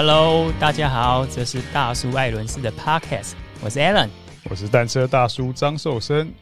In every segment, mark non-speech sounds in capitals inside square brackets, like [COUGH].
Hello，大家好，这是大叔艾伦斯的 Podcast，我是 Alan，我是单车大叔张寿生。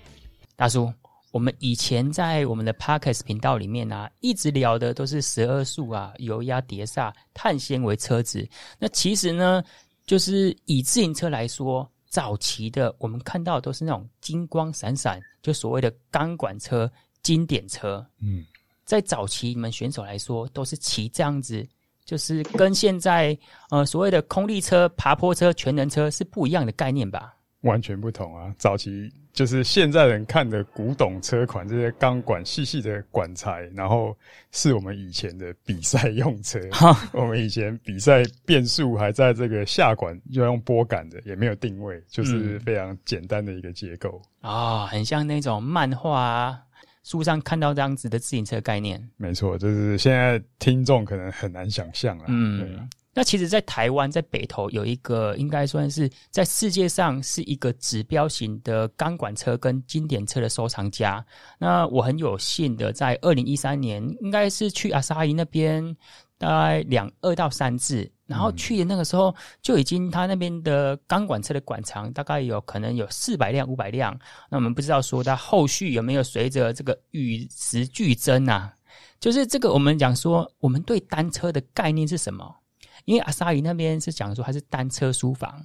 大叔，我们以前在我们的 Podcast 频道里面啊，一直聊的都是十二速啊、油压碟刹、碳纤维车子。那其实呢，就是以自行车来说，早期的我们看到的都是那种金光闪闪，就所谓的钢管车、经典车。嗯，在早期你们选手来说，都是骑这样子。就是跟现在呃所谓的空力车、爬坡车、全能车是不一样的概念吧？完全不同啊！早期就是现在人看的古董车款，这些钢管细细的管材，然后是我们以前的比赛用车。[LAUGHS] 我们以前比赛变速还在这个下管，就要用拨杆的，也没有定位，就是非常简单的一个结构啊、嗯哦，很像那种漫画啊。书上看到这样子的自行车概念，没错，就是现在听众可能很难想象了。嗯，那其实，在台湾，在北投有一个，应该算是在世界上是一个指标型的钢管车跟经典车的收藏家。那我很有幸的，在二零一三年，应该是去阿萨伊那边。大概两二到三次，然后去的那个时候就已经他那边的钢管车的管长大概有可能有四百辆五百辆，那我们不知道说他后续有没有随着这个与时俱增啊？就是这个我们讲说，我们对单车的概念是什么？因为阿萨伊那边是讲说它是单车书房。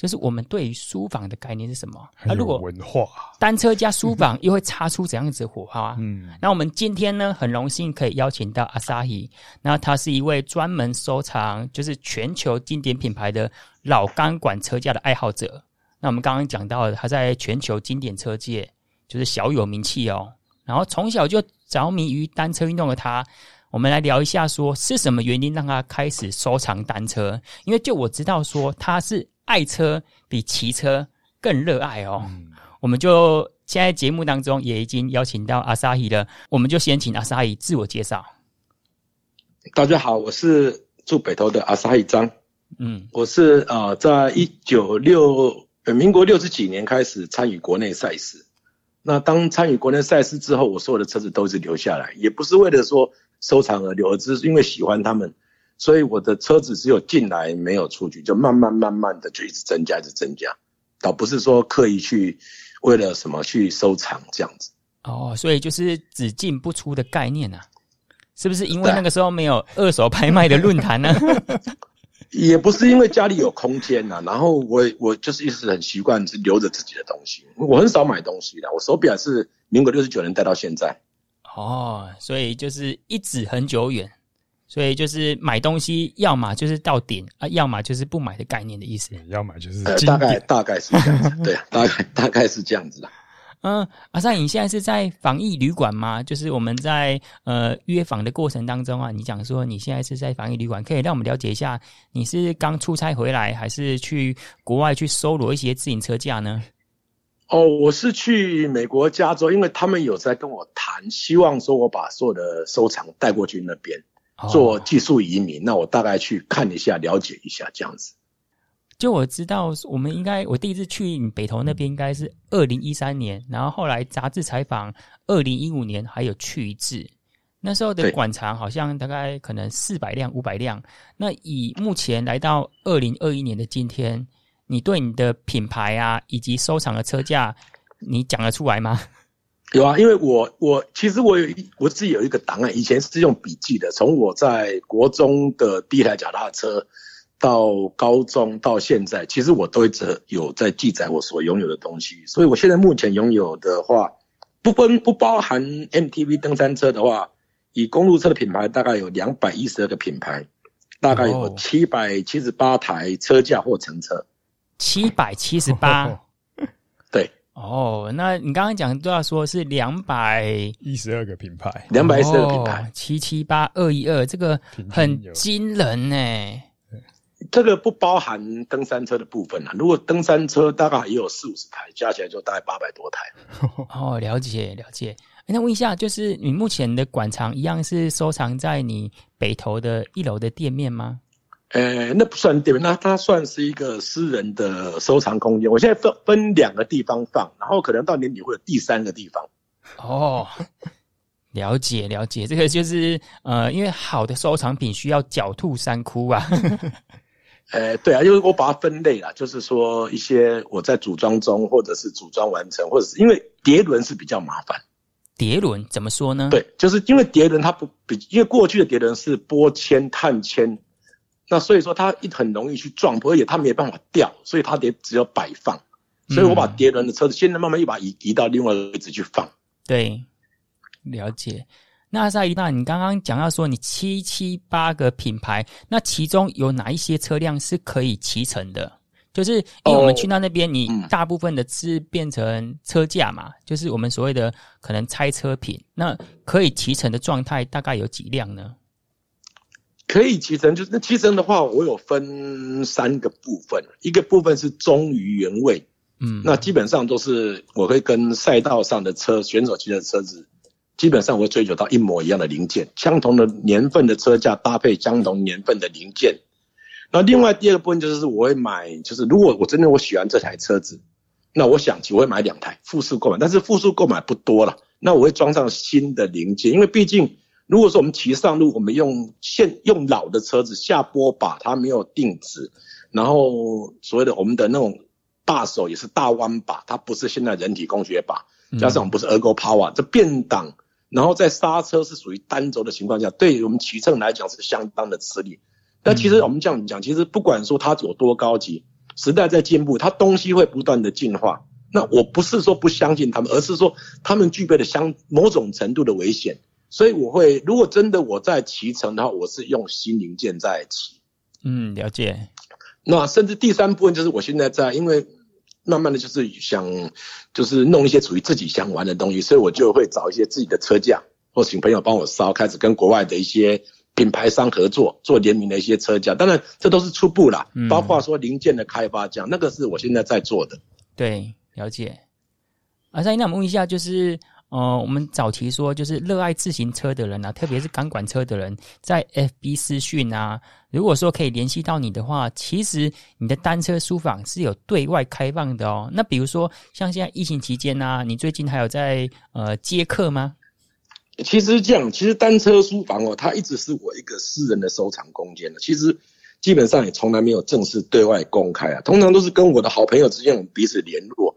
就是我们对于书房的概念是什么？很有文化。单车加书房 [LAUGHS] 又会擦出怎样子的火花？嗯，那我们今天呢，很荣幸可以邀请到 Asahi，那他是一位专门收藏就是全球经典品牌的老钢管车架的爱好者。那我们刚刚讲到了他在全球经典车界就是小有名气哦。然后从小就着迷于单车运动的他，我们来聊一下，说是什么原因让他开始收藏单车？因为就我知道说他是。爱车比骑车更热爱哦，嗯、我们就现在节目当中也已经邀请到阿萨伊了，我们就先请阿萨伊自我介绍。大家好，我是住北投的阿萨伊张，嗯，我是呃，在一九六呃民国六十几年开始参与国内赛事，那当参与国内赛事之后，我所有的车子都是留下来，也不是为了说收藏而留，而只是因为喜欢他们。所以我的车子只有进来没有出去，就慢慢慢慢的就一直增加，一直增加，倒不是说刻意去为了什么去收藏这样子。哦，所以就是只进不出的概念啊？是不是因为那个时候没有二手拍卖的论坛呢？[LAUGHS] 也不是因为家里有空间呐、啊，然后我我就是一直很习惯是留着自己的东西，我很少买东西的，我手表是民国六十九年戴到现在。哦，所以就是一直很久远。所以就是买东西，要么就是到顶啊，要么就是不买的概念的意思。要么就是、呃、大概大概是这样子，对，大概大概是这样子的。[LAUGHS] 嗯，阿萨，你现在是在防疫旅馆吗？就是我们在呃约访的过程当中啊，你讲说你现在是在防疫旅馆，可以让我们了解一下，你是刚出差回来，还是去国外去搜罗一些自行车架呢？哦，我是去美国加州，因为他们有在跟我谈，希望说我把所有的收藏带过去那边。做技术移民，那我大概去看一下，了解一下这样子。就我知道，我们应该我第一次去你北投那边应该是二零一三年，然后后来杂志采访二零一五年还有去一次。那时候的馆藏好像大概可能四百辆五百辆。那以目前来到二零二一年的今天，你对你的品牌啊以及收藏的车价，你讲得出来吗？有啊，因为我我其实我有一我自己有一个档案，以前是用笔记的。从我在国中的第一台脚踏车，到高中到现在，其实我都一直有在记载我所拥有的东西。所以我现在目前拥有的话，不分不包含 MTV 登山车的话，以公路车的品牌大概有两百一十二个品牌，大概有七百七十八台车架或乘车，七百七十八。[LAUGHS] 哦，那你刚刚讲都要说是两百一十二个品牌，两百一十二个品牌，七七八二一二，这个很惊人呢。这个不包含登山车的部分啊，如果登山车大概也有四五十台，加起来就大概八百多台。[LAUGHS] 哦，了解了解。那问一下，就是你目前的馆藏一样是收藏在你北投的一楼的店面吗？呃、欸，那不算店面，那它算是一个私人的收藏空间。我现在分分两个地方放，然后可能到年底会有第三个地方。哦，了解了解，这个就是呃，因为好的收藏品需要狡兔三窟啊。[LAUGHS] 呃，对啊，因为我把它分类了，就是说一些我在组装中，或者是组装完成，或者是因为叠轮是比较麻烦。叠轮怎么说呢？对，就是因为叠轮它不比，因为过去的叠轮是玻纤、碳纤，那所以说它一很容易去撞破，而且它没有办法掉，所以它得只有摆放。所以我把碟轮的车子现在慢慢又把移移到另外一个位置去放。对，了解。那阿萨伊，那你刚刚讲到说你七七八个品牌，那其中有哪一些车辆是可以骑乘的？就是因为我们去到那边，你大部分的是变成车架嘛，就是我们所谓的可能拆车品。那可以骑乘的状态大概有几辆呢？可以骑乘，就是那骑乘的话，我有分三个部分，一个部分是忠于原味，嗯，那基本上都是我会跟赛道上的车选手骑的车子。基本上我会追求到一模一样的零件，相同的年份的车架搭配相同年份的零件。那另外第二个部分就是我会买，就是如果我真的我喜欢这台车子，那我想骑我会买两台复数购买，但是复数购买不多了。那我会装上新的零件，因为毕竟如果说我们骑上路，我们用现用老的车子下坡把它没有定直，然后所谓的我们的那种把手也是大弯把，它不是现在人体工学把，加上我们不是 Ergo Power 这变档。然后在刹车是属于单轴的情况下，对于我们骑乘来讲是相当的吃力。但其实我们这样讲，其实不管说它有多高级，时代在进步，它东西会不断的进化。那我不是说不相信他们，而是说他们具备了相某种程度的危险。所以我会，如果真的我在骑乘的话，我是用新零件在骑。嗯，了解。那甚至第三部分就是我现在在，因为。慢慢的就是想，就是弄一些属于自己想玩的东西，所以我就会找一些自己的车架，或请朋友帮我烧，开始跟国外的一些品牌商合作，做联名的一些车架。当然，这都是初步啦，嗯、包括说零件的开发这样，那个是我现在在做的。对，了解。啊，那那我们问一下，就是。哦、呃，我们早期说就是热爱自行车的人啊，特别是钢管车的人，在 FB 私讯啊，如果说可以联系到你的话，其实你的单车书房是有对外开放的哦。那比如说像现在疫情期间啊，你最近还有在呃接客吗？其实这样，其实单车书房哦，它一直是我一个私人的收藏空间的。其实基本上也从来没有正式对外公开啊，通常都是跟我的好朋友之间我们彼此联络，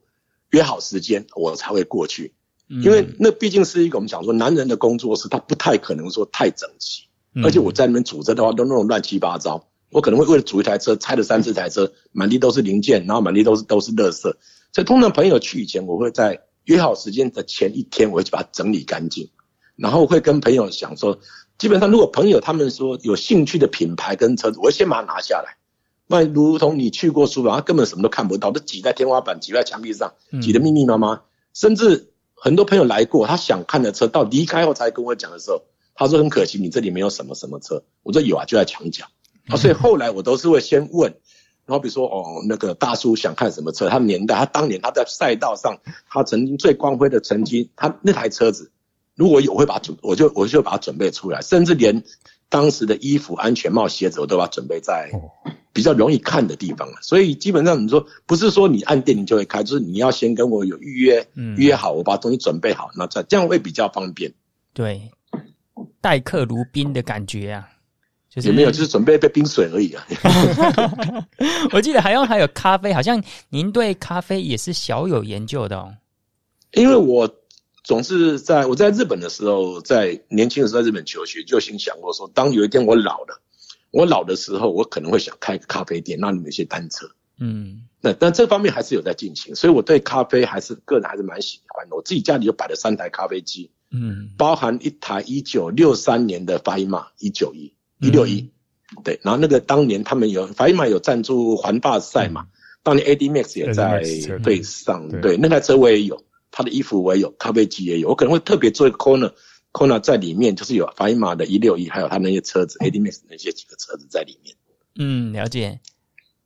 约好时间，我才会过去。因为那毕竟是一个我们讲说男人的工作室，他不太可能说太整齐，而且我在那边组织的话都那种乱七八糟，我可能会为了组一台车拆了三四台车，满地都是零件，然后满地都是都是垃圾，所以通常朋友去以前，我会在约好时间的前一天，我会去把它整理干净，然后会跟朋友讲说，基本上如果朋友他们说有兴趣的品牌跟车子，我会先把它拿下来，那如同你去过书房，他根本什么都看不到，都挤在天花板、挤在墙壁上，挤得密密麻麻，甚至。很多朋友来过，他想看的车，到离开后才跟我讲的时候，他说很可惜，你这里没有什么什么车。我说有啊，就在墙角。啊，所以后来我都是会先问，然后比如说哦，那个大叔想看什么车，他年代，他当年他在赛道上，他曾经最光辉的成绩，他那台车子，如果有，我会把准，我就我就把它准备出来，甚至连当时的衣服、安全帽、鞋子，我都把它准备在。比较容易看的地方，所以基本上你说不是说你按电铃就会开，就是你要先跟我有预约，嗯，约好，我把东西准备好，那这这样会比较方便。对，待客如宾的感觉啊，就是没有，就是准备一杯冰水而已啊。[LAUGHS] 我记得还有还有咖啡，好像您对咖啡也是小有研究的哦。因为我总是在我在日本的时候，在年轻的时候在日本求学，就心想过说，当有一天我老了。我老的时候，我可能会想开个咖啡店，那里面有些单车。嗯，那但这方面还是有在进行，所以我对咖啡还是个人还是蛮喜欢的。我自己家里就摆了三台咖啡机，嗯，包含一台一九六三年的法伊玛一九一一六一，对，然后那个当年他们有法伊玛有赞助环法赛嘛，当年 AD Max 也在队上，对，那台车我也有，他的衣服我也有，咖啡机也有，我可能会特别做一个 corner。Kona 在里面就是有法伊玛的一六一，还有他那些车子 ADMAX 那些几个车子在里面。嗯，了解。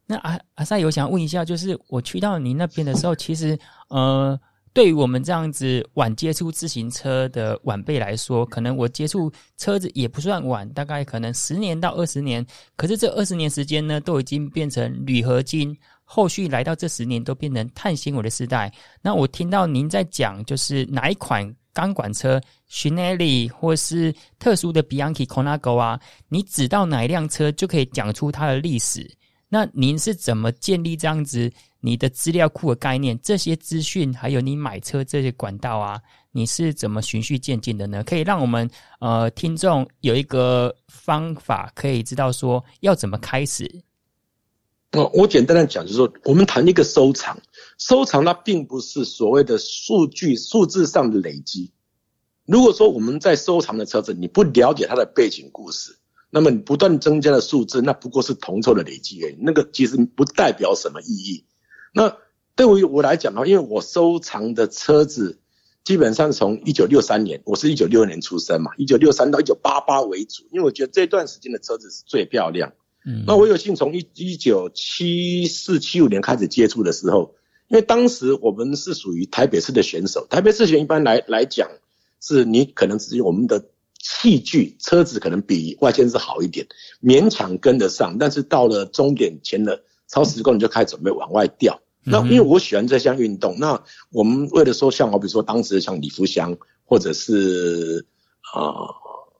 那阿阿塞有想问一下，就是我去到您那边的时候，其实呃，对于我们这样子晚接触自行车的晚辈来说，可能我接触车子也不算晚，大概可能十年到二十年。可是这二十年时间呢，都已经变成铝合金，后续来到这十年都变成碳纤维的时代。那我听到您在讲，就是哪一款？钢管车 Shinelli 或是特殊的 Bianchi Conago 啊，你指到哪一辆车就可以讲出它的历史。那您是怎么建立这样子你的资料库的概念？这些资讯还有你买车这些管道啊，你是怎么循序渐进的呢？可以让我们呃听众有一个方法，可以知道说要怎么开始。哦，我简单的讲，就是说，我们谈一个收藏，收藏它并不是所谓的数据数字上的累积。如果说我们在收藏的车子，你不了解它的背景故事，那么你不断增加的数字，那不过是铜臭的累积而已，那个其实不代表什么意义。那对于我来讲的话，因为我收藏的车子基本上从一九六三年，我是一九六二年出生嘛，一九六三到一九八八为主，因为我觉得这段时间的车子是最漂亮。嗯，那我有幸从一一九七四七五年开始接触的时候，因为当时我们是属于台北市的选手，台北市选一般来来讲，是你可能只有我们的器具车子可能比外县市好一点，勉强跟得上，但是到了终点前的超十公里就开始准备往外掉。那因为我喜欢这项运动，那我们为了说像我比如说当时像李福祥或者是啊。呃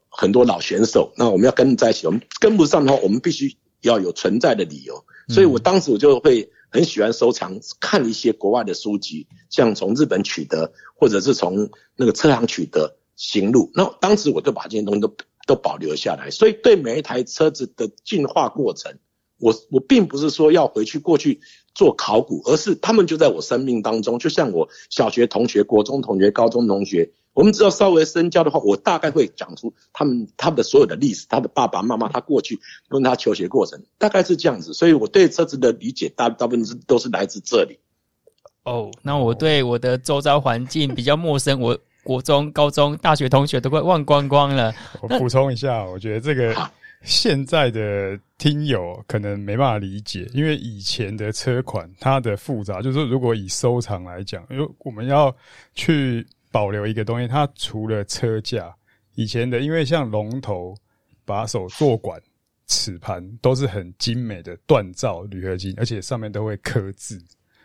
很多老选手，那我们要跟在一起，我们跟不上的话，我们必须要有存在的理由。所以我当时我就会很喜欢收藏，看一些国外的书籍，像从日本取得，或者是从那个车行取得行路。那当时我就把这些东西都都保留下来。所以对每一台车子的进化过程，我我并不是说要回去过去做考古，而是他们就在我生命当中，就像我小学同学、国中同学、高中同学。我们只要稍微深交的话，我大概会讲出他们他们的所有的历史，他的爸爸妈妈，他过去跟他求学过程，大概是这样子。所以我对车子的理解大大部分是都是来自这里。哦，那我对我的周遭环境比较陌生，我国中、高中、大学同学都快忘光光了。我补充一下，我觉得这个现在的听友可能没办法理解，因为以前的车款它的复杂，就是说如果以收藏来讲，因为我们要去。保留一个东西，它除了车架，以前的因为像龙头、把手、座管、齿盘都是很精美的锻造铝合金，而且上面都会刻字，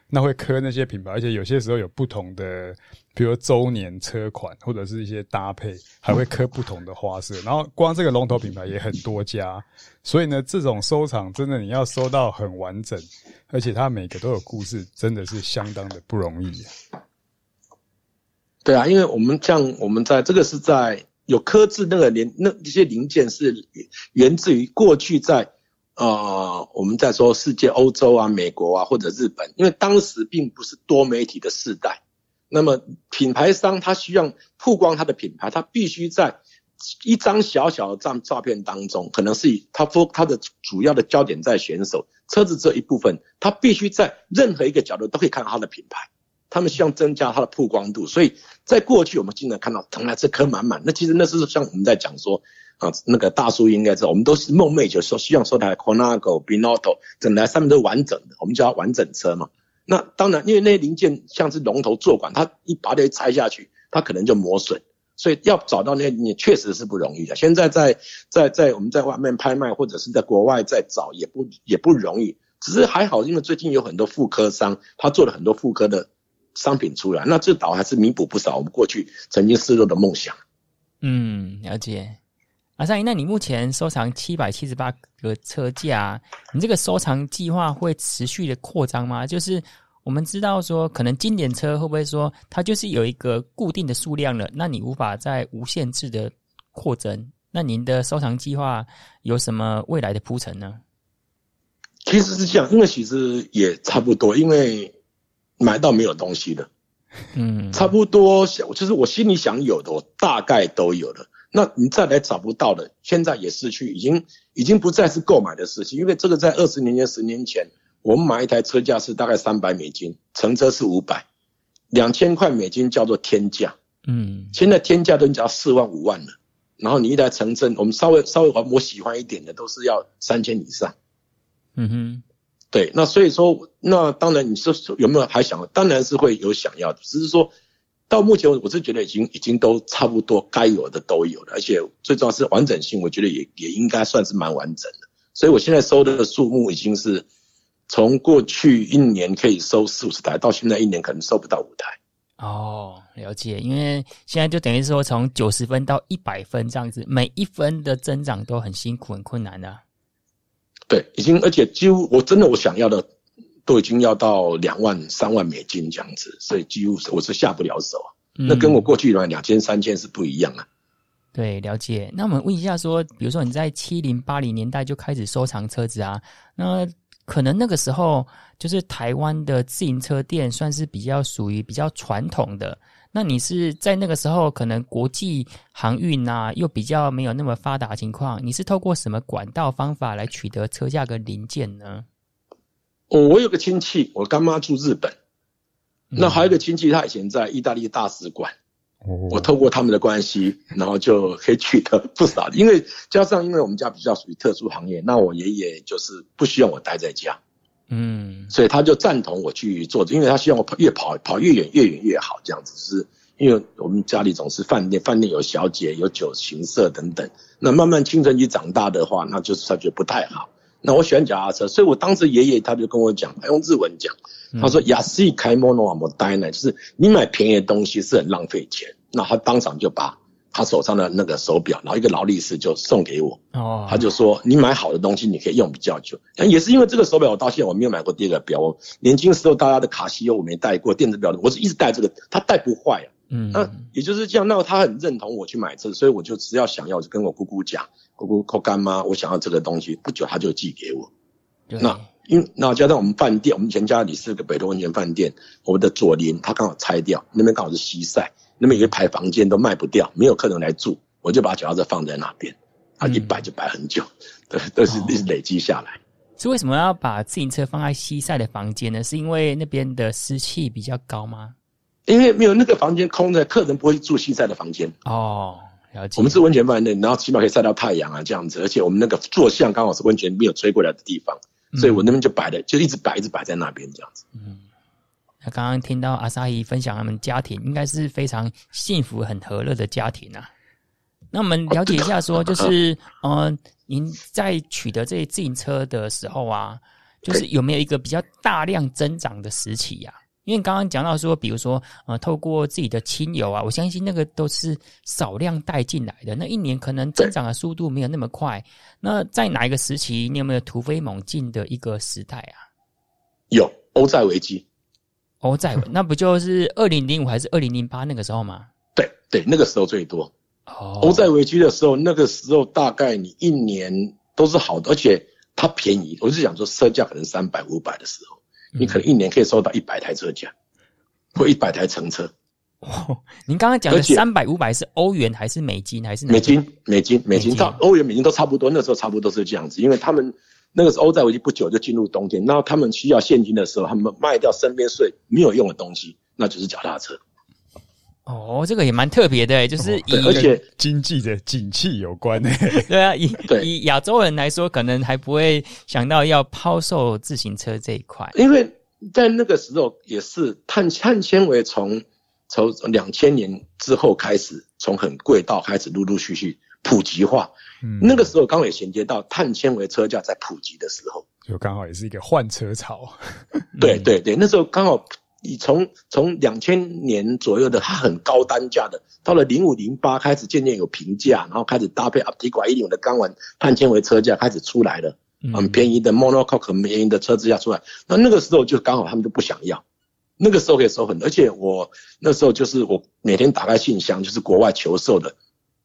那会刻那些品牌，而且有些时候有不同的，比如周年车款或者是一些搭配，还会刻不同的花色。然后光这个龙头品牌也很多家，所以呢，这种收藏真的你要收到很完整，而且它每个都有故事，真的是相当的不容易。对啊，因为我们像我们在这个是在有刻字那个连那一些零件是源自于过去在呃我们在说世界欧洲啊美国啊或者日本，因为当时并不是多媒体的时代，那么品牌商他需要曝光他的品牌，他必须在一张小小的照照片当中，可能是以他说他的主要的焦点在选手车子这一部分，他必须在任何一个角度都可以看到他的品牌。他们希望增加它的曝光度，所以在过去我们经常看到，腾来这颗满满。那其实那是像我们在讲说啊，那个大叔应该知道，我们都是梦寐，求说希望说台 Conago、Binotto 整台上面都完整的，我们叫它完整车嘛。那当然，因为那些零件像是龙头、座管，它一把它拆下去，它可能就磨损，所以要找到那些你确实是不容易的。现在在在在我们在外面拍卖或者是在国外在找也不也不容易，只是还好，因为最近有很多副科商，他做了很多副科的。商品出来，那这倒还是弥补不少我们过去曾经失落的梦想。嗯，了解。阿尚，那你目前收藏七百七十八个车架，你这个收藏计划会持续的扩张吗？就是我们知道说，可能经典车会不会说它就是有一个固定的数量了，那你无法再无限制的扩增。那您的收藏计划有什么未来的铺陈呢？其实是这样，因为其实也差不多，因为。买到没有东西的，嗯，差不多想，就是我心里想有的，我大概都有了。那你再来找不到的，现在也失去，已经已经不再是购买的事情。因为这个在二十年前、十年前，我们买一台车价是大概三百美金，乘车是五百，两千块美金叫做天价，嗯，现在天价都已经要四万五万了。然后你一台成车，我们稍微稍微我喜欢一点的，都是要三千以上，嗯哼。对，那所以说，那当然你说有没有还想？当然是会有想要的，只是说到目前我是觉得已经已经都差不多该有的都有了，而且最重要是完整性，我觉得也也应该算是蛮完整的。所以我现在收的数目已经是从过去一年可以收四五十台，到现在一年可能收不到五台。哦，了解。因为现在就等于说从九十分到一百分这样子，每一分的增长都很辛苦、很困难的、对，已经而且几乎我真的我想要的都已经要到两万、三万美金这样子，所以几乎我是下不了手。嗯、那跟我过去的两千、三千是不一样啊。对，了解。那我们问一下说，比如说你在七零八零年代就开始收藏车子啊，那。可能那个时候就是台湾的自行车店算是比较属于比较传统的。那你是在那个时候，可能国际航运啊又比较没有那么发达的情况，你是透过什么管道方法来取得车架跟零件呢？哦，我有个亲戚，我干妈住日本，那还有一个亲戚，他以前在意大利大使馆。我透过他们的关系，然后就可以取得不少。因为加上，因为我们家比较属于特殊行业，那我爷爷就是不希望我待在家，嗯，所以他就赞同我去做，因为他希望我跑越跑跑越远越远越好，这样子是。因为我们家里总是饭店，饭店有小姐有酒行色等等，那慢慢青春期长大的话，那就是他觉得不太好。那我喜欢脚踏车，所以我当时爷爷他就跟我讲，他用日文讲。他说：“亚西开莫诺瓦莫呆呢，就是你买便宜的东西是很浪费钱。”那他当场就把他手上的那个手表，然后一个劳力士就送给我。哦，他就说：“你买好的东西，你可以用比较久。”也是因为这个手表，我到现在我没有买过第二个表。我年轻时候大家的卡西欧我没戴过，电子表我是一直戴这个，它戴不坏啊。嗯，那也就是这样。那他很认同我去买这，所以我就只要想要，就跟我姑姑讲，姑姑或干妈，我想要这个东西，不久他就寄给我。那。因那加上我们饭店，我们以前家里是个北投温泉饭店，我们的左邻他刚好拆掉，那边刚好是西晒，那么有一排房间都卖不掉，没有客人来住，我就把脚踏车放在那边，啊一摆就摆很久，[LAUGHS] 对，都是一直累积下来。是为什么要把自行车放在西晒的房间呢？是因为那边的湿气比较高吗？因为没有那个房间空着，客人不会住西晒的房间。哦，了解。我们是温泉饭店，然后起码可以晒到太阳啊，这样子，而且我们那个坐向刚好是温泉没有吹过来的地方。所以我那边就摆的，就一直摆，一直摆在那边这样子。嗯，那刚刚听到阿萨伊分享他们家庭，应该是非常幸福、很和乐的家庭啊。那我们了解一下，说 [LAUGHS] 就是，嗯，您在取得这些自行车的时候啊，就是有没有一个比较大量增长的时期呀？因为刚刚讲到说，比如说，呃，透过自己的亲友啊，我相信那个都是少量带进来的。那一年可能增长的速度没有那么快。那在哪一个时期，你有没有突飞猛进的一个时代啊？有欧债危机，欧债，[LAUGHS] 那不就是二零零五还是二零零八那个时候吗？对对，那个时候最多。哦，欧债危机的时候，那个时候大概你一年都是好的，而且它便宜。我是想说，车价可能三百五百的时候。你可能一年可以收到一百台车架，或一百台乘车。哦，您刚刚讲的三百五百是欧元还是美金还是美金？美金，美金，到欧元、美金都差不多。那时候差不多是这样子，因为他们那个时候欧债危机不久就进入冬天，然后他们需要现金的时候，他们卖掉身边税没有用的东西，那就是脚踏车。哦，这个也蛮特别的，就是以而且经济的景气有关呢。[LAUGHS] 对啊，以 [LAUGHS] 以亚洲人来说，可能还不会想到要抛售自行车这一块，因为在那个时候也是碳碳纤维从从两千年之后开始，从很贵到开始陆陆续续普及化。嗯，那个时候刚好也衔接到碳纤维车架在普及的时候，就刚好也是一个换车潮。[LAUGHS] 对对对，那时候刚好。你从从两千年左右的，它很高单价的，到了零五零八开始渐渐有平价，然后开始搭配 Optiquat 一零的钢管碳纤维车架开始出来了，很便宜的 Monocoque 很便宜的车支架出来，那那个时候就刚好他们就不想要，那个时候可以收很多，而且我那时候就是我每天打开信箱就是国外求售的，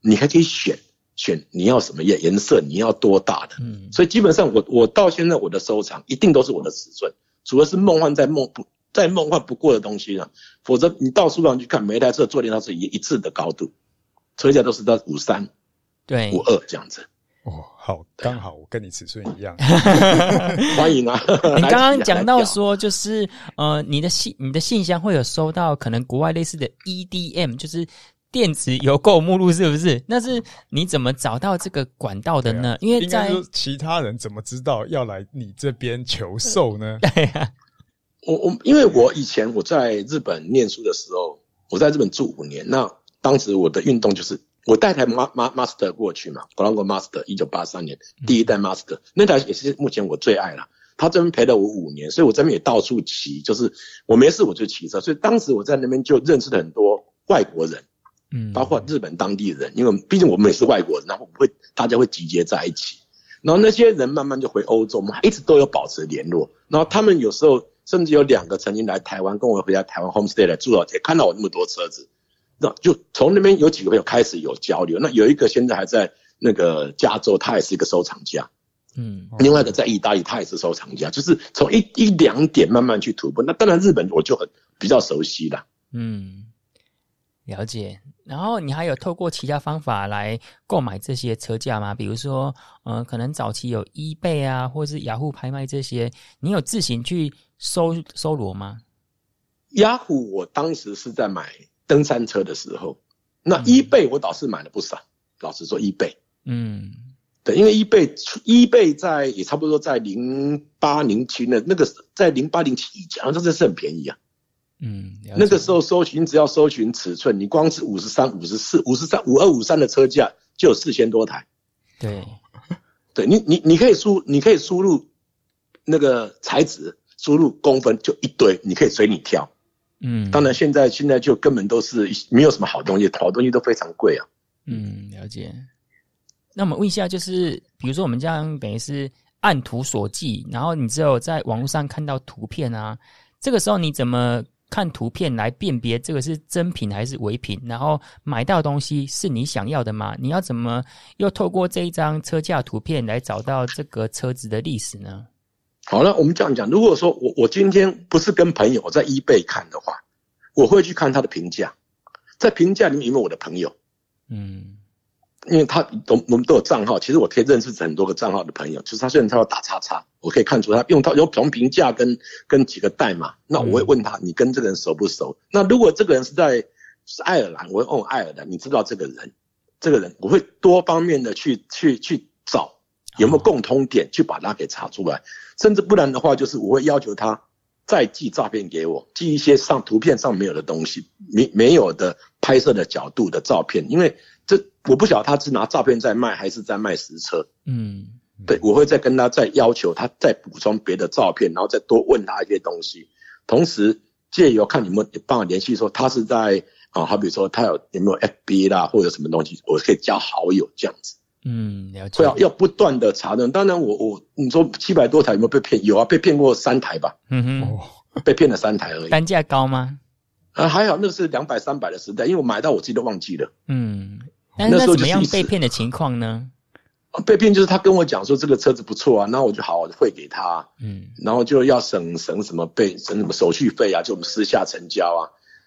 你还可以选选你要什么颜颜色，你要多大的，嗯，所以基本上我我到现在我的收藏一定都是我的尺寸，除了是梦幻在梦不。再梦幻不过的东西了，否则你到书上去看，每一台车坐垫它是一一致的高度，车架都是到五三，对，五二这样子。哦，好，刚好我跟你尺寸一样 [LAUGHS] [LAUGHS] 欢迎啊！你刚刚讲到说，就是呃，你的信，你的信箱会有收到可能国外类似的 EDM，就是电子邮购目录，是不是？那是你怎么找到这个管道的呢？啊、因为在其他人怎么知道要来你这边求售呢？[LAUGHS] 对呀、啊。我我因为我以前我在日本念书的时候，我在日本住五年。那当时我的运动就是我带台 Ma Ma Master 过去嘛，Gorango Master，一九八三年第一代 Master，那台也是目前我最爱了。他这边陪了我五年，所以我这边也到处骑，就是我没事我就骑车，所以当时我在那边就认识了很多外国人，嗯，包括日本当地人，因为毕竟我们也是外国人，然后我们会大家会集结在一起，然后那些人慢慢就回欧洲，我们还一直都有保持联络，然后他们有时候甚至有两个曾经来台湾跟我回家台湾 homestay 来住了，也看到我那么多车子，那就从那边有几个朋友开始有交流，那有一个现在还在那个加州，他也是一个收藏家。嗯，另外一个在意大利，他也是收藏家，就是从一一两点慢慢去突破。那当然，日本我就很比较熟悉了。嗯，了解。然后你还有透过其他方法来购买这些车架吗？比如说，呃，可能早期有 eBay 啊，或是雅虎拍卖这些，你有自行去搜搜罗吗？雅虎，我当时是在买登山车的时候，那 eBay 我倒是买了不少。嗯、老实说，eBay，嗯。对，因为 eBay，eBay 在也差不多在零八零七的那个，在零八零七以前，这真的是很便宜啊。嗯，那个时候搜寻只要搜寻尺寸，你光是五十三、五十四、五十三、五二五三的车架就有四千多台。对，对你你你可以输，你可以输入那个材质，输入公分就一堆，你可以随你挑。嗯，当然现在现在就根本都是没有什么好东西，好东西都非常贵啊。嗯，了解。那我们问一下，就是比如说我们这样等于是按图索骥，然后你只有在网络上看到图片啊，这个时候你怎么看图片来辨别这个是真品还是伪品？然后买到东西是你想要的吗？你要怎么又透过这一张车架图片来找到这个车子的历史呢？好了，我们这样讲，如果说我我今天不是跟朋友我在 eBay 看的话，我会去看他的评价，在评价里面有没有我的朋友？嗯。因为他都我们都有账号，其实我可以认识很多个账号的朋友。就是他虽然他要打叉叉，我可以看出他用他有从评价跟跟几个代码。那我会问他，你跟这个人熟不熟？那如果这个人是在是爱尔兰，我会问爱尔兰，你知道这个人？这个人我会多方面的去去去找有没有共通点，去把他给查出来。甚至不然的话，就是我会要求他再寄照片给我，寄一些上图片上没有的东西，没没有的拍摄的角度的照片，因为。这我不晓得他是拿照片在卖还是在卖实车。嗯，对，我会再跟他再要求他再补充别的照片，然后再多问他一些东西，同时借由看你们帮我联系说他是在啊，好比说他有有没有 FB 啦或者什么东西，我可以加好友这样子。嗯，了解。会要要不断的查证，当然我我你说七百多台有没有被骗？有啊，被骗过三台吧。嗯哼，被骗了三台而已。单价高吗？啊，还好，那个是两百三百的时代，因为我买到我自己都忘记了。嗯。那那怎么样被骗的情况呢？被骗就是他跟我讲说这个车子不错啊，那我就好好的汇给他，嗯，然后就要省省什么费省什么手续费啊，就我们私下成交啊，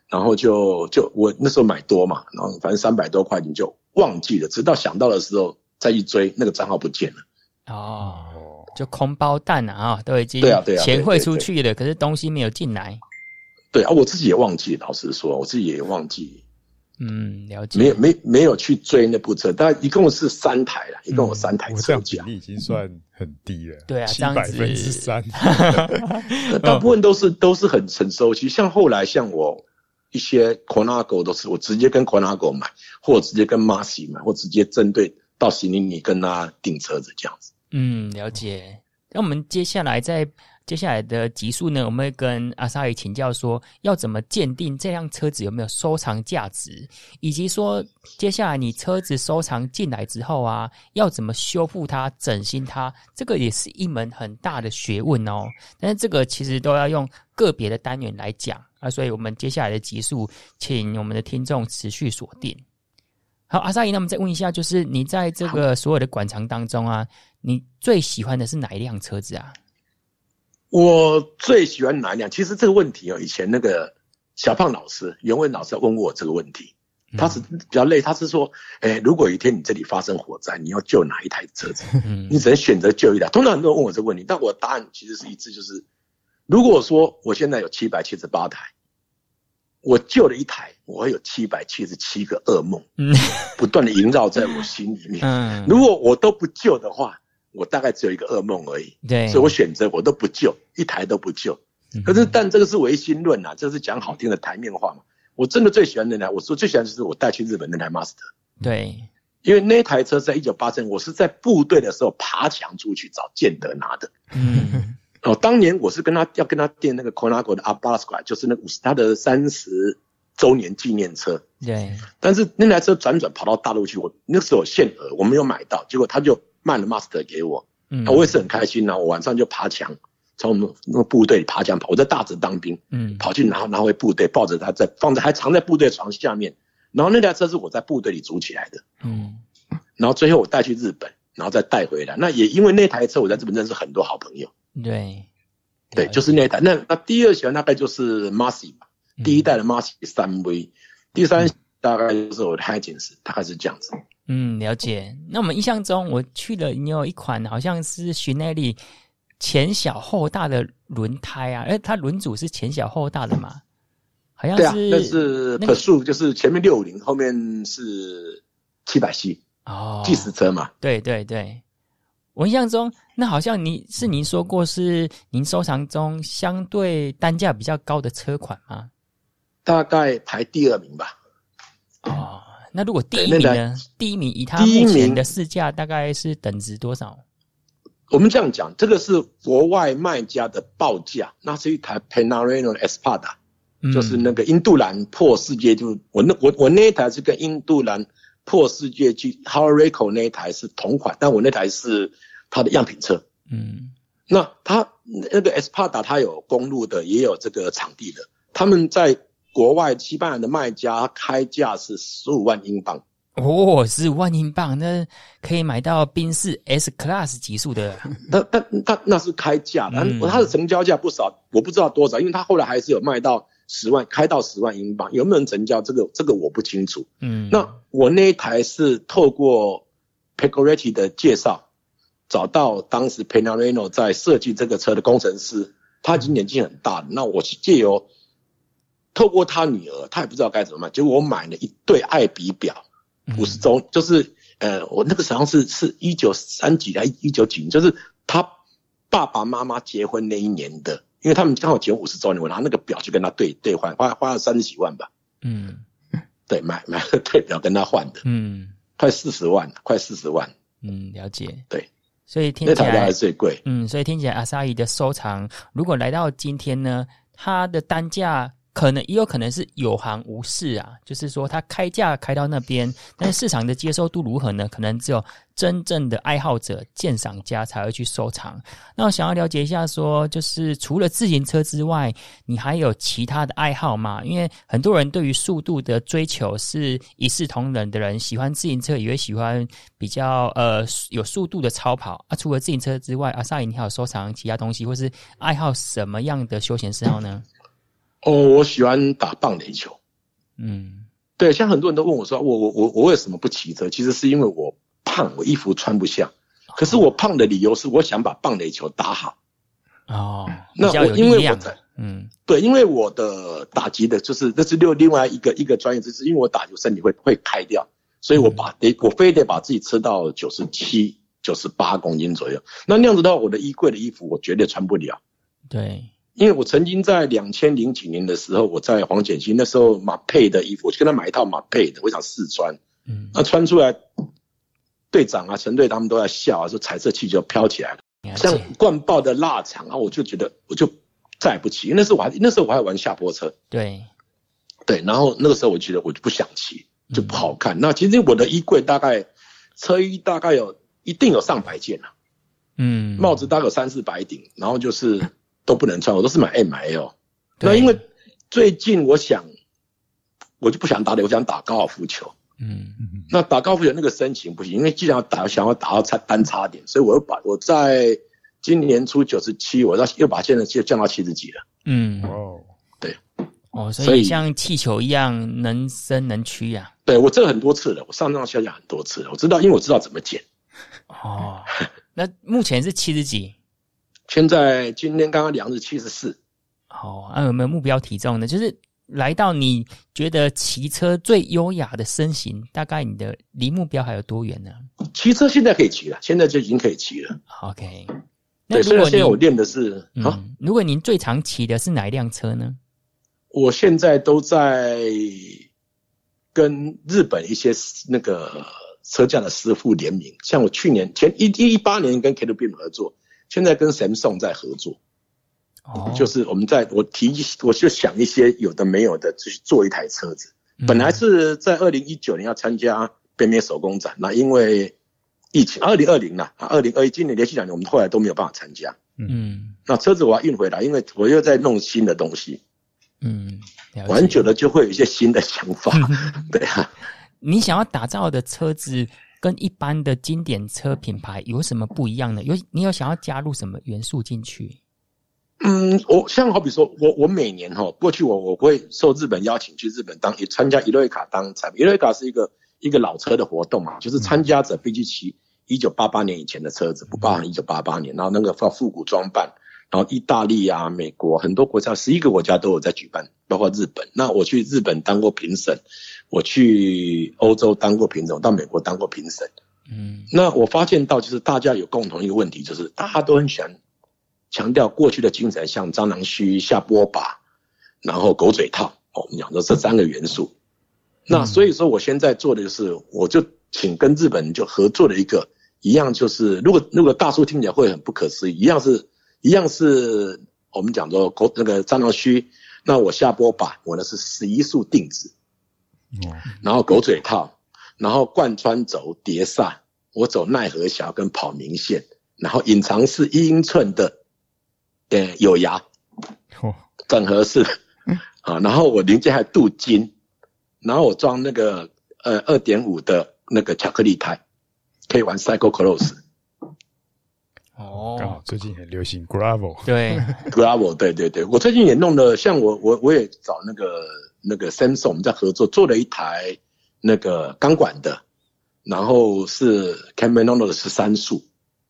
然后就就我那时候买多嘛，然后反正三百多块你就忘记了，直到想到的时候再一追，那个账号不见了。哦，就空包蛋啊，都已经对啊对啊钱汇出去了，可是东西没有进来。对啊，我自己也忘记，老实说，我自己也忘记。嗯，了解。没有没没有去追那部车，但一共是三台了，一共有三台车。这样比例已经算很低了。对啊，七百分之三。[LAUGHS] 大部分都是都是很成熟期，像后来像我一些 Colnago 都是我直接跟 Colnago 买，或者直接跟 Massey 买，或直接针对到悉尼你跟他订车子这样子。嗯，了解。那我们接下来在。接下来的集数呢，我们会跟阿萨伊请教说，要怎么鉴定这辆车子有没有收藏价值，以及说接下来你车子收藏进来之后啊，要怎么修复它、整新它，这个也是一门很大的学问哦。但是这个其实都要用个别的单元来讲啊，所以我们接下来的集数，请我们的听众持续锁定。好，阿萨姨，那我们再问一下，就是你在这个所有的馆藏当中啊，你最喜欢的是哪一辆车子啊？我最喜欢哪一辆？其实这个问题哦，以前那个小胖老师、袁文老师问过我这个问题，他是比较累，他是说，哎，如果有一天你这里发生火灾，你要救哪一台车子？你只能选择救一台。通常很多人问我这个问题，但我的答案其实是一致，就是如果说我现在有七百七十八台，我救了一台，我有七百七十七个噩梦，[LAUGHS] 不断的萦绕在我心里面。[LAUGHS] 如果我都不救的话。我大概只有一个噩梦而已，对，所以我选择我都不救，一台都不救。可是，但这个是唯心论啊，这是讲好听的台面话嘛。我真的最喜欢那台，我说最喜欢就是我带去日本那台 Master。对，因为那台车在一九八三年，我是在部队的时候爬墙出去找建德拿的。嗯，[LAUGHS] 哦，当年我是跟他要跟他订那个 Colnago 的 a b a s q u a 就是那五十他的三十周年纪念车。对。但是那台车转转跑到大陆去，我那时候有限额，我没有买到，结果他就卖了 Master 给我。嗯。我也是很开心呐，我晚上就爬墙，从我们那个部队里爬墙跑。我在大直当兵，嗯，跑去拿拿回部队，抱着它在放在还藏在部队床下面。然后那台车是我在部队里组起来的，嗯。然后最后我带去日本，然后再带回来。那也因为那台车，我在日本认识很多好朋友。对，对，就是那代。那那第二喜欢大概就是嗯、第一代的 Massey 三 V，第三大概就是我的 Huygens，大概是这样子。嗯，了解。那我们印象中，我去了，你有一款好像是雪奈利前小后大的轮胎啊，哎，它轮组是前小后大的嘛？好像是。对啊，那是 Pursuit，就是前面六五零，后面是七百 C 哦，计时车嘛。对对对。我印象中，那好像您是您说过是您收藏中相对单价比较高的车款吗？大概排第二名吧。哦，那如果第一名呢？第一名以它目前的市价大概是等值多少？我们这样讲，这个是国外卖家的报价，那是一台 Panarino Espada，嗯，就是那个印度兰破世界就我那我我那一台是跟印度兰破世界纪 Harareco 那一台是同款，但我那台是。它的样品车，嗯，那它那个 Espada 他有公路的，也有这个场地的。他们在国外西班牙的卖家开价是十五万英镑，哦，十五万英镑，那可以买到宾士 S Class 级数的。[LAUGHS] 但但但那是开价，但他的成交价不少，我不知道多少，因为他后来还是有卖到十万，开到十万英镑，有没有人成交？这个这个我不清楚。嗯，那我那一台是透过 Pecoretti 的介绍。找到当时 Penarello 在设计这个车的工程师，他已经年纪很大了。那我是借由透过他女儿，他也不知道该怎么办，结果我买了一对爱彼表，五十周，就是呃，我那个时候是是一九三几还一九几，就是他爸爸妈妈结婚那一年的，因为他们刚好结婚五十周年，我拿那个表去跟他兑兑换，花花了三十几万吧。嗯，对，买 [LAUGHS] 买了对表跟他换的，嗯，快四十万，快四十万。嗯，了解，对。所以听起来还最贵。嗯，所以听起来阿萨伊的收藏，如果来到今天呢，它的单价可能也有可能是有行无市啊，就是说它开价开到那边，但是市场的接受度如何呢？可能只有真正的爱好者、鉴赏家才会去收藏。那我想要了解一下说，就是除了自行车之外，你还有其他的爱好吗？因为很多人对于速度的追求是一视同仁的人，喜欢自行车也会喜欢比较呃有速度的超跑啊。除了自行车之外，阿萨伊你还有收藏其他东西，或是爱好什么样的休闲嗜好呢？哦，我喜欢打棒垒球。嗯，对，像很多人都问我说，我我我我为什么不骑车？其实是因为我胖，我衣服穿不下。可是我胖的理由是，我想把棒垒球打好。哦，那我因为我在，嗯，对，因为我的打击的就是这是另另外一个一个专业知识，因为我打球身体会会开掉，所以我把得我非得把自己吃到九十七、九十八公斤左右。那那样子的话，我的衣柜的衣服我绝对穿不了。对。因为我曾经在两千零几年的时候，我在黄简新那时候马配的衣服，我就跟他买一套马配的，我想试穿。嗯，那穿出来，队长啊、陈队他们都在笑啊，说彩色气球飘起来了，像灌爆的腊肠啊，我就觉得我就再也不骑。那时候我还那时候我还玩下坡车，对，对，然后那个时候我觉得我就不想骑，就不好看。嗯、那其实我的衣柜大概车衣大概有一定有上百件啊，嗯，帽子大概有三四百顶，然后就是。都不能穿，我都是买 M L。那因为最近我想，我就不想打垒，我想打高尔夫球。嗯嗯。那打高尔夫球那个身形不行，因为既然要打，想要打到差单差点，所以我又把我在今年初九十七，我要又把现在就降到七十几了。嗯哦，对哦，所以像气球一样能伸能屈呀、啊。对我这个很多次了，我上上下下很多次了，我知道，因为我知道怎么减。哦，那目前是七十几。现在今天刚刚量是七十四，好，那有没有目标体重呢？就是来到你觉得骑车最优雅的身形，大概你的离目标还有多远呢？骑车现在可以骑了，现在就已经可以骑了。OK，那如果现在我练的是，嗯、啊，如果您最常骑的是哪一辆车呢？我现在都在跟日本一些那个车架的师傅联名，像我去年前一一八年跟 KTM 合作。现在跟 Samsung 在合作，哦，就是我们在我提，我就想一些有的没有的，就是做一台车子。嗯、本来是在二零一九年要参加北美手工展，那因为疫情，二零二零了啊，二零二一今年连续两年我们后来都没有办法参加。嗯，那车子我要运回来，因为我又在弄新的东西。嗯，玩久了就会有一些新的想法。[LAUGHS] 对啊，你想要打造的车子跟一般的经典车品牌有什么不一样呢？有你有想要加入什么元素进去？嗯，我像好比说，我我每年哈过去我我会受日本邀请去日本当参加伊洛伊卡当彩，伊洛伊卡是一个一个老车的活动嘛，就是参加者必须骑一九八八年以前的车子，不包含一九八八年，然后那个放复古装扮。然后意大利啊，美国很多国家，十一个国家都有在举办，包括日本。那我去日本当过评审，我去欧洲当过评审，我到美国当过评审。嗯，那我发现到就是大家有共同一个问题，就是大家都很喜欢强调过去的精神，像蟑螂须、下波把，然后狗嘴套。哦，我们讲的这三个元素。那所以说，我现在做的就是，我就请跟日本人就合作的一个一样，就是如果如果大叔听起来会很不可思议，一样是。一样是我们讲说狗那个蟑螂须，那我下波板我呢是十一速定制，然后狗嘴套，然后贯穿轴碟刹，我走奈何桥跟跑明线，然后隐藏式一英寸的，呃有牙，整合式，啊，然后我零件还镀金，然后我装那个呃二点五的那个巧克力胎，可以玩 Cycle Cross。哦，刚好最近很流行 Gravel，对，[LAUGHS] Gravel，对对对，我最近也弄了，像我我我也找那个那个 Samsung 我们在合作做了一台那个钢管的，然后是 Camerono 的十三速，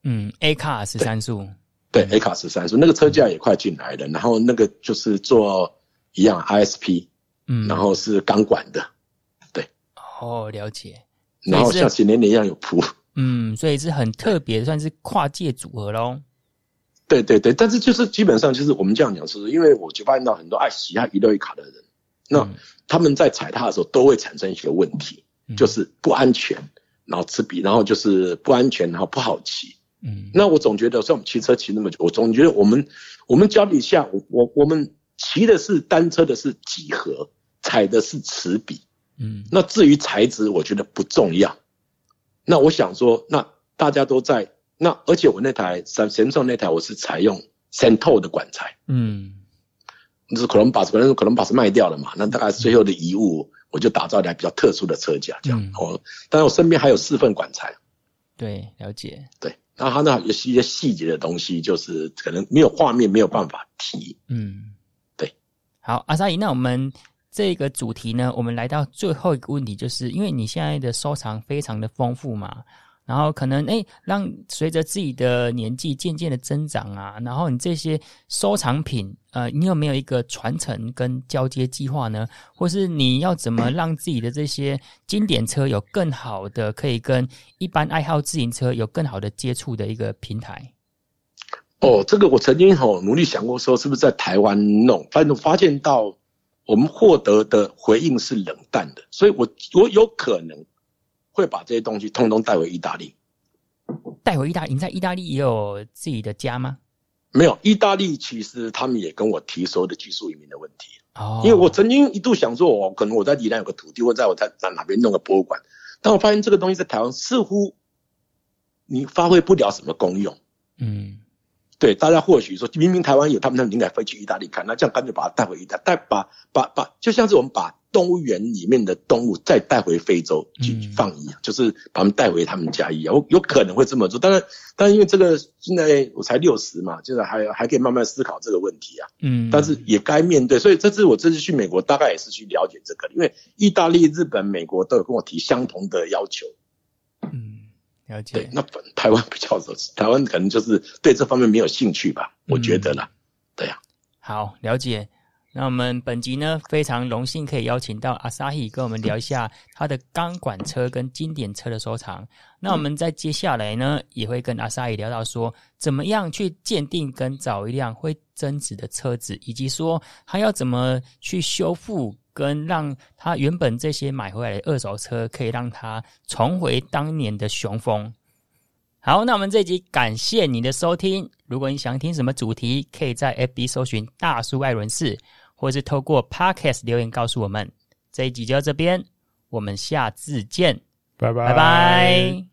嗯，A 卡十三速，对，A 卡十三速，那个车架也快进来了，然后那个就是做一样 ISP，嗯，然后是钢管的，对，哦，了解，然后像前年年一样有铺。嗯，所以是很特别，算是跨界组合喽。对对对，但是就是基本上就是我们这样讲，是因为我就发现到很多爱喜爱一六一卡的人，那他们在踩踏的时候都会产生一些问题，嗯、就是不安全，然后吃笔，然后就是不安全，然后不好骑。嗯，那我总觉得像我们骑车骑那么久，我总觉得我们我们脚底下，我我我们骑的是单车的是几何，踩的是齿比。嗯，那至于材质，我觉得不重要。那我想说，那大家都在那，而且我那台三神创那台，我是采用 Cento 的管材，嗯，就是可能把可能可能把是卖掉了嘛，那大概最后的遗物，我就打造一台比较特殊的车架，这样哦。但是我身边还有四份管材，对，了解，对，然后它那有一些细节的东西，就是可能没有画面没有办法提，嗯，对。好，阿沙姨，那我们。这个主题呢，我们来到最后一个问题，就是因为你现在的收藏非常的丰富嘛，然后可能诶，让随着自己的年纪渐渐的增长啊，然后你这些收藏品，呃，你有没有一个传承跟交接计划呢？或是你要怎么让自己的这些经典车有更好的可以跟一般爱好自行车有更好的接触的一个平台？哦，这个我曾经好努力想过，说是不是在台湾弄，反正发现到。我们获得的回应是冷淡的，所以我我有可能会把这些东西通通带回意大利。带回意大利？你在意大利也有自己的家吗？没有，意大利其实他们也跟我提所有的技术移民的问题。哦，因为我曾经一度想说，我可能我在宜兰有个土地，或在我在在哪边弄个博物馆，但我发现这个东西在台湾似乎你发挥不了什么功用。嗯。对，大家或许说，明明台湾有他们，他们应该飞去意大利看，那这样干脆把它带回意大利，带把把把，就像是我们把动物园里面的动物再带回非洲去放一样，嗯、就是把他们带回他们家一样。我有可能会这么做，当然，但是因为这个现在我才六十嘛，就是还还可以慢慢思考这个问题啊。嗯，但是也该面对，所以这次我这次去美国，大概也是去了解这个，因为意大利、日本、美国都有跟我提相同的要求。嗯。了解。对，那台湾比较少，台湾可能就是对这方面没有兴趣吧，嗯、我觉得啦。对呀、啊。好，了解。那我们本集呢，非常荣幸可以邀请到阿 Sahi 跟我们聊一下他的钢管车跟经典车的收藏。那我们在接下来呢，也会跟阿 Sahi 聊到说，怎么样去鉴定跟找一辆会增值的车子，以及说他要怎么去修复。跟让他原本这些买回来的二手车，可以让他重回当年的雄风。好，那我们这一集感谢你的收听。如果你想听什么主题，可以在 FB 搜寻大叔艾伦士，或是透过 Podcast 留言告诉我们。这一集就到这边，我们下次见，拜拜。拜拜。